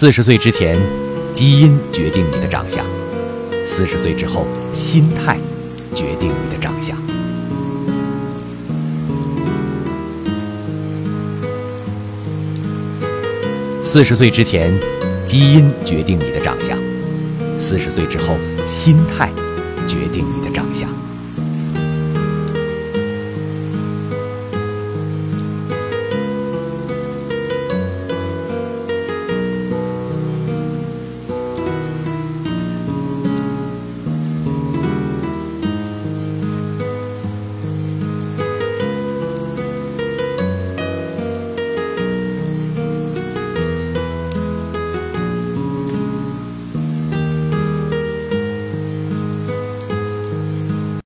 四十岁之前基因决定你的长相四十岁之后心态决定你的长相。四十岁之前基因决定你的长相四十岁之后心态决定你的长相。